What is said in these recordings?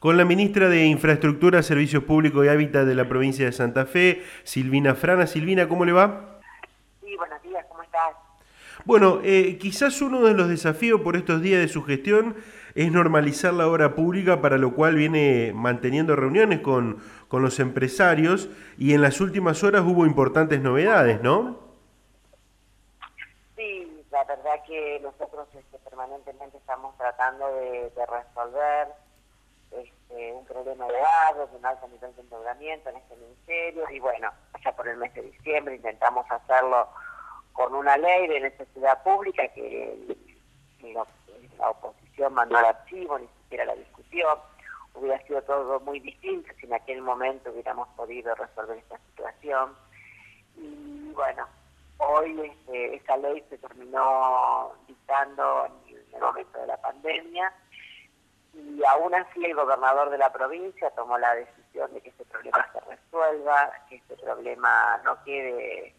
con la ministra de Infraestructura, Servicios Públicos y Hábitat de la provincia de Santa Fe, Silvina Frana. Silvina, ¿cómo le va? Sí, buenos días, ¿cómo estás? Bueno, eh, quizás uno de los desafíos por estos días de su gestión es normalizar la obra pública, para lo cual viene manteniendo reuniones con, con los empresarios y en las últimas horas hubo importantes novedades, ¿no? Sí, la verdad que nosotros este, permanentemente estamos tratando de, resolver este, un problema de de un alto nivel de endeudamiento en este ministerio y bueno, ya por el mes de diciembre intentamos hacerlo con una ley de necesidad pública que la oposición mandó al archivo, ni siquiera la discusión. Hubiera sido todo muy distinto si en aquel momento hubiéramos podido resolver esta situación. Y bueno, hoy este, esta ley se terminó dictando en el momento de la pandemia y aún así el gobernador de la provincia tomó la decisión de que este problema se resuelva, que este problema no quede,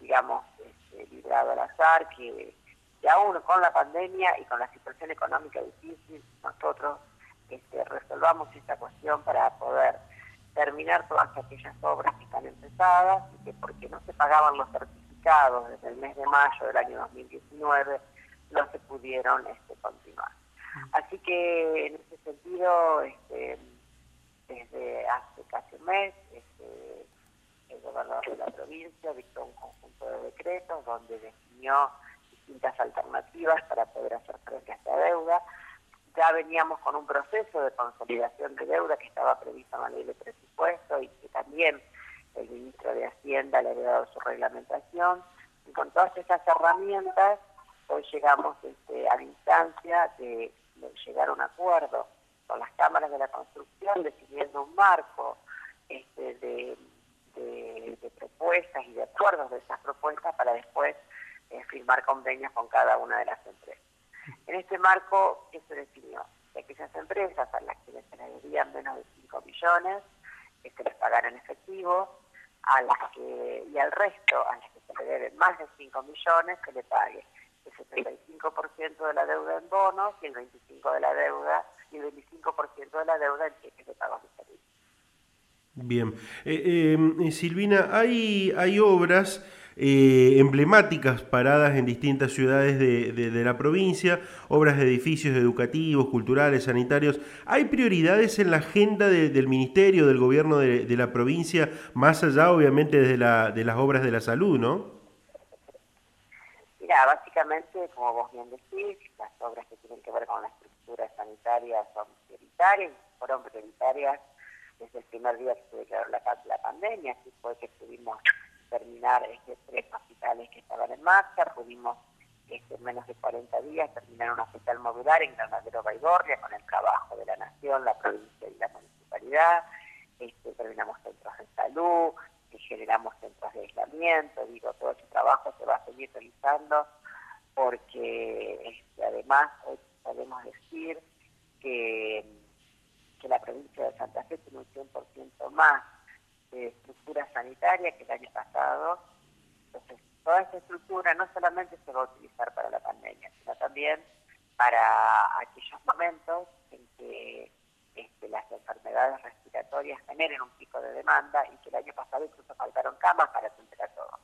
digamos, este, librado al azar, que, aún con la pandemia y con la situación económica difícil, nosotros este, resolvamos esta cuestión para poder terminar todas aquellas obras que están empezadas y que porque no se pagaban los certificados desde el mes de mayo del año 2019 no se pudieron este, continuar. Así que en ese sentido, este, desde hace casi un mes, este, el gobernador de la provincia dictó un conjunto de decretos donde definió distintas alternativas para poder hacer frente a esta deuda. Ya veníamos con un proceso de consolidación de deuda que estaba previsto en la ley de presupuesto y que también el ministro de Hacienda le había dado su reglamentación. Y con todas esas herramientas, hoy llegamos este, a la instancia de llegar a un acuerdo con las cámaras de la construcción, decidiendo un marco este, de, propuestas y de acuerdos de esas propuestas para después eh, firmar convenios con cada una de las empresas. En este marco, ¿qué se definió? De aquellas empresas a las que les se debían menos de 5 millones, que se les pagaran en efectivo, a las que, y al resto, a las que se le deben más de 5 millones, que le pague el 75% de la deuda en bonos y el 25% de la deuda y el 25% de la deuda en cheques de pagos de servicios. Bien. Eh, eh, Silvina, hay, hay obras eh, emblemáticas paradas en distintas ciudades de, de, la provincia, obras de edificios educativos, culturales, sanitarios. ¿Hay prioridades en la agenda del Ministerio, del Gobierno de, de, la provincia, más allá obviamente desde la, de las obras de la salud, no? Básicamente, como vos bien decís, las obras que tienen que ver con la estructura sanitaria son prioritarias, fueron prioritarias desde el primer día que se declaró la, la pandemia, así fue que pudimos terminar este, tres hospitales que estaban en marcha, pudimos este, en menos de 40 días terminar un hospital modular en Granadero Baigorria con el trabajo de la Nación, la provincia y la municipalidad, este, terminamos centros de salud, generamos centros de aislamiento, digo, todo ese trabajo se va a seguir realizando porque este, además hoy podemos decir que, que la provincia de Santa Fe tiene un 100% más de estructura sanitaria que el año pasado. Entonces, toda esa estructura no solamente se va a utilizar para la pandemia, sino también para aquellos momentos en que este, las enfermedades respiratorias generen un pico de demanda y que el año pasado incluso faltaron camas para atender a todo.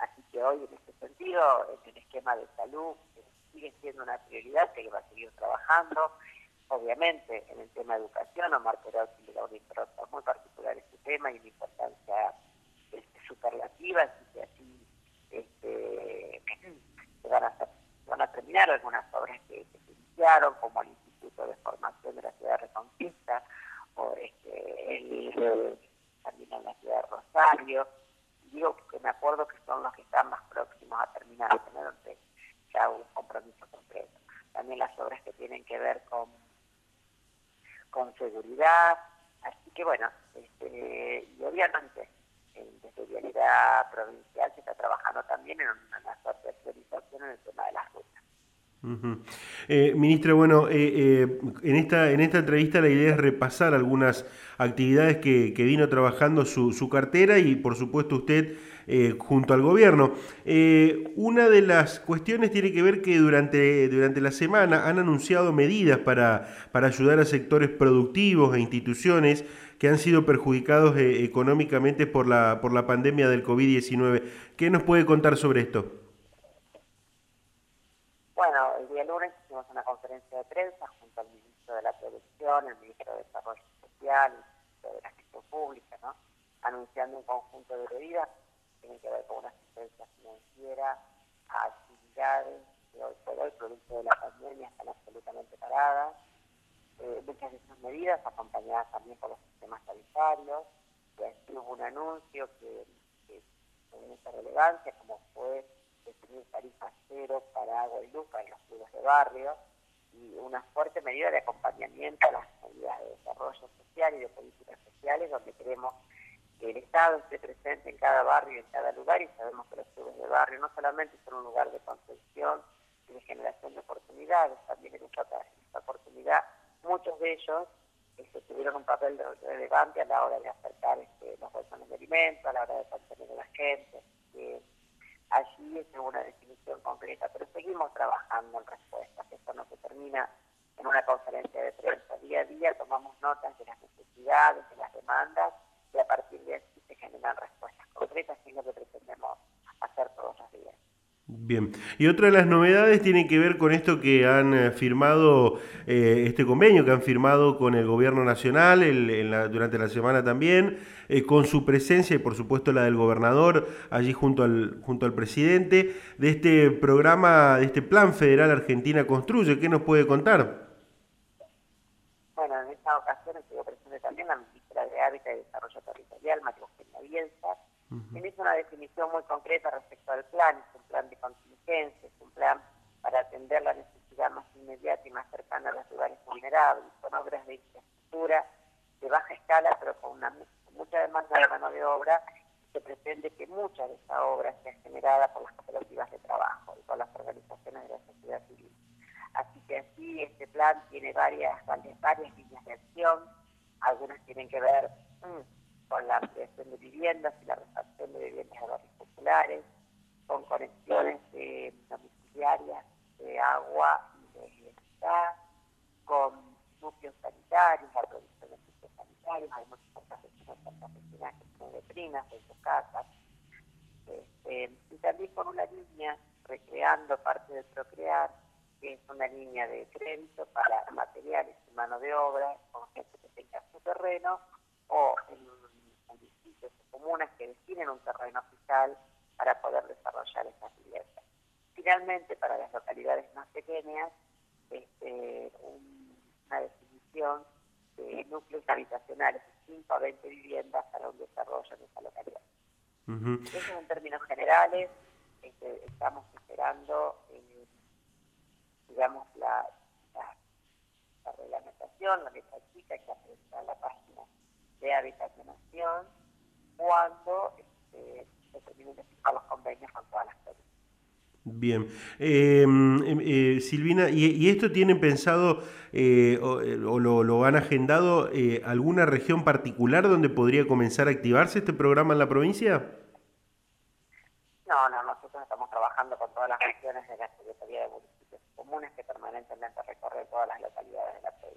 Así que hoy en este sentido el esquema de salud eh, sigue siendo una prioridad que va a seguir trabajando. Obviamente en el tema de educación, Omar Perotti le da una importancia muy particular a este tema y una importancia este, superlativa, así que así este, se van a, van a terminar algunas obras que, que se iniciaron, como el De Formación de la Ciudad de Reconquista, o este, el, también en la ciudad de Rosario. Digo que me acuerdo que son los que están más próximos a terminar, tener ya un compromiso concreto. También las obras que tienen que ver con, con seguridad. Así que bueno, este, y obviamente desde Vialidad Provincial se está trabajando también en una, de priorización en el tema de las rutas. Eh, ministra, bueno, eh, eh, en, esta, en esta entrevista la idea es repasar algunas actividades que, vino trabajando su, su, cartera y por supuesto usted junto al gobierno. una de las cuestiones tiene que ver que durante, durante la semana han anunciado medidas para, para ayudar a sectores productivos e instituciones que han sido perjudicados económicamente por la, por la pandemia del COVID-19. ¿Qué nos puede contar sobre esto? una conferencia de prensa junto al ministro el ministro de Desarrollo Social, el ministro de la Gestión Pública, anunciando un conjunto de medidas que tienen que ver con una asistencia financiera a actividades que hoy por hoy, producto de la pandemia, están absolutamente paradas. Eh, muchas de esas medidas acompañadas también por los sistemas tarifarios. Y hubo un anuncio que, que tiene mucha relevancia, como fue definir tarifa cero para agua y luz para los clubes de barrio y una fuerte medida de acompañamiento a las medidas de desarrollo social y de políticas sociales donde queremos que el Estado esté presente en cada barrio y en cada lugar y sabemos que los clubes de barrio no solamente son un lugar de contención y de generación de oportunidades, también en esta, oportunidad muchos de ellos este, tuvieron un papel relevante a la hora de acercar este, los bolsones de alimentos, a la hora de contener a la gente allí es una definición concreta, pero seguimos trabajando en respuestas, esto no se termina en una conferencia de prensa, día a día tomamos notas de las necesidades, de las demandas y a partir de aquí se generan respuestas concretas y es lo que pretendemos hacer todos los días. Bien, y otra de las novedades tiene que ver con esto que han eh, firmado, eh, este convenio que han firmado con el Gobierno Nacional durante la semana también, eh, con su presencia y por supuesto la del gobernador allí junto al, junto al presidente, de este programa, de este Plan Federal Argentina Construye. ¿Qué nos puede contar? Bueno, en esta ocasión estuvo presente también la ministra de Hábitat y Desarrollo Territorial, María Hizo una definición muy concreta respecto al plan, es un plan de contingencia, es un plan para atender la necesidad más inmediata y más cercana a los lugares vulnerables, con obras de infraestructura de baja escala, pero con una mucha demanda de mano de obra, se pretende que mucha de esa obra sea generada por las cooperativas de trabajo y por las organizaciones de la sociedad civil. Así que así este plan tiene varias, varias, varias líneas de acción, algunas tienen que ver mm, con la ampliación de viviendas y la refacción de viviendas de barrios populares, con conexiones domiciliarias de agua y de electricidad, con núcleos sanitarios, la producción de núcleos sanitarios, hay muchas de primas en sus casas, este, y también con una línea recreando parte de Procrear, que es una línea de crédito para materiales y mano de obra, con gente que tenga su terreno, o en comunas que definen un terreno fiscal para poder desarrollar esas viviendas. Finalmente, para las localidades más pequeñas, este, una definición de núcleos habitacionales 5 a 20 viviendas para un desarrollo en esa localidad. Eso en términos generales, este, estamos esperando, eh, digamos, la, la, reglamentación, la letra chica que aparece en la página de habitacionación, cuando este, se terminen de fijar los convenios con todas las provincias. Bien. Em, em, eh, Silvina, ¿y, esto tienen pensado eh, o, eh, lo, han agendado alguna región particular donde podría comenzar a activarse este programa en la provincia? No, no, nosotros estamos trabajando con todas las regiones de la Secretaría de Municipios Comunes que permanentemente recorren todas las localidades de la provincia.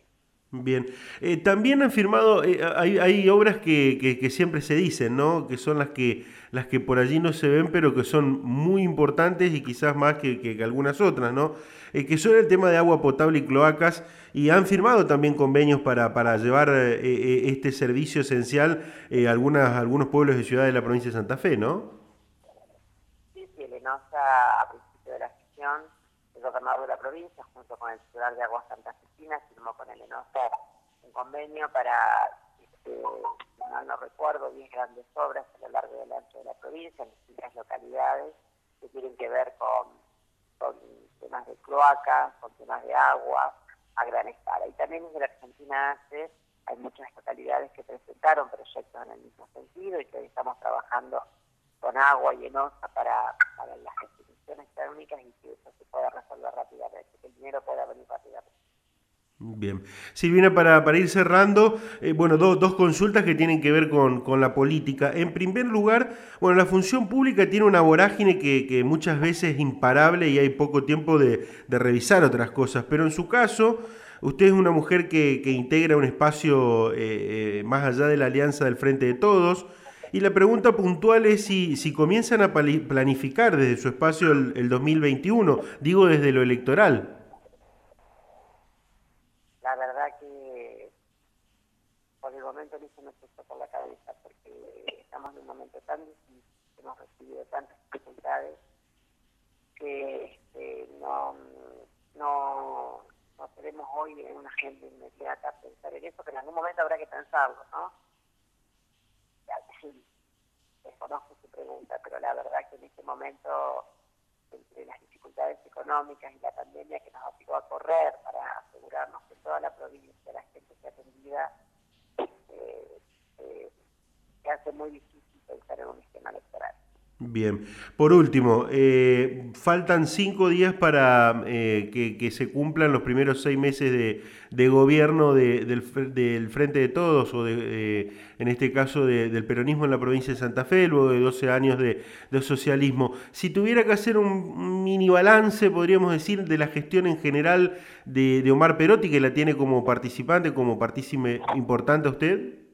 Bien, eh, también han firmado, eh, hay, obras que, que, siempre se dicen, ¿no? Que son las que, las que por allí no se ven, pero que son muy importantes y quizás más que, que algunas otras, ¿no? Eh, que son el tema de agua potable y cloacas, y han firmado también convenios para, para llevar este servicio esencial a algunas, algunos pueblos y ciudades de la provincia de Santa Fe, ¿no? Sí, sí, el ENOSA a principio de la gestión, el gobernador de la provincia, junto con el titular de Aguas Santa Fe, firmó con el ENOSA un convenio para, este, no, recuerdo, 10 grandes obras a lo largo del ancho de la provincia, en distintas localidades, que tienen que ver con, temas de cloacas, con temas de agua a gran escala. Y también desde la Argentina hace, hay muchas localidades que presentaron proyectos en el mismo sentido y que hoy estamos trabajando con agua y enosa para, para las instituciones técnicas y que eso se pueda resolver rápidamente. Bien. Silvina, para, para ir cerrando, eh, bueno, dos consultas que tienen que ver con, con, la política. En primer lugar, bueno, la función pública tiene una vorágine que, que muchas veces es imparable y hay poco tiempo de, de, revisar otras cosas, pero en su caso, usted es una mujer que, que integra un espacio eh, eh, más allá de la alianza del Frente de Todos, y la pregunta puntual es si, si comienzan a planificar desde su espacio el, el 2021, digo desde lo electoral. La verdad que por el momento no se me puso por la cabeza porque estamos en un momento tan difícil, hemos recibido tantas dificultades que este, no, no, no tenemos hoy en una agenda inmediata pensar en eso, que en algún momento habrá que pensarlo, ¿no? Desconozco su pregunta, pero la verdad que en este momento, entre las dificultades económicas y la pandemia que nos obligó a correr para asegurarnos que toda la provincia, la gente se atendida, eh, eh, se hace muy difícil pensar en un esquema electoral. Bien. Por último, eh, faltan cinco días para eh, que, se cumplan los primeros seis meses de, gobierno de, del, Frente de Todos, o de, en este caso de, del peronismo en la provincia de Santa Fe, luego de 12 años de, socialismo. Si tuviera que hacer un mini balance, podríamos decir, de la gestión en general de, Omar Perotti, que la tiene como participante, como partícipe importante usted.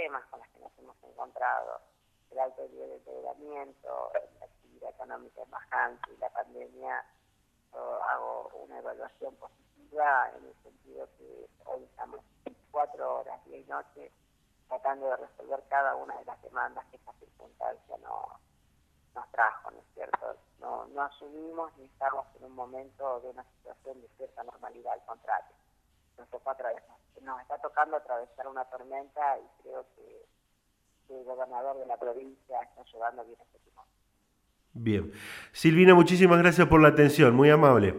problemas con las que nos hemos encontrado, el alto nivel de endeudamiento, la actividad económica es bajante y la pandemia, yo hago una evaluación positiva en el sentido que hoy estamos cuatro horas, día y noche, tratando de resolver cada una de las demandas que esta circunstancia no, nos trajo, ¿no es cierto? No, no asumimos ni estamos en un momento de una situación de cierta normalidad, al contrario nos, tocó atravesar, nos está tocando atravesar una tormenta y creo que, el gobernador de la provincia está llevando bien este tipo. Bien. Silvina, muchísimas gracias por la atención, muy amable.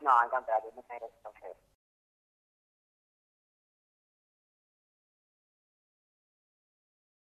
No, al contrario, muchas gracias.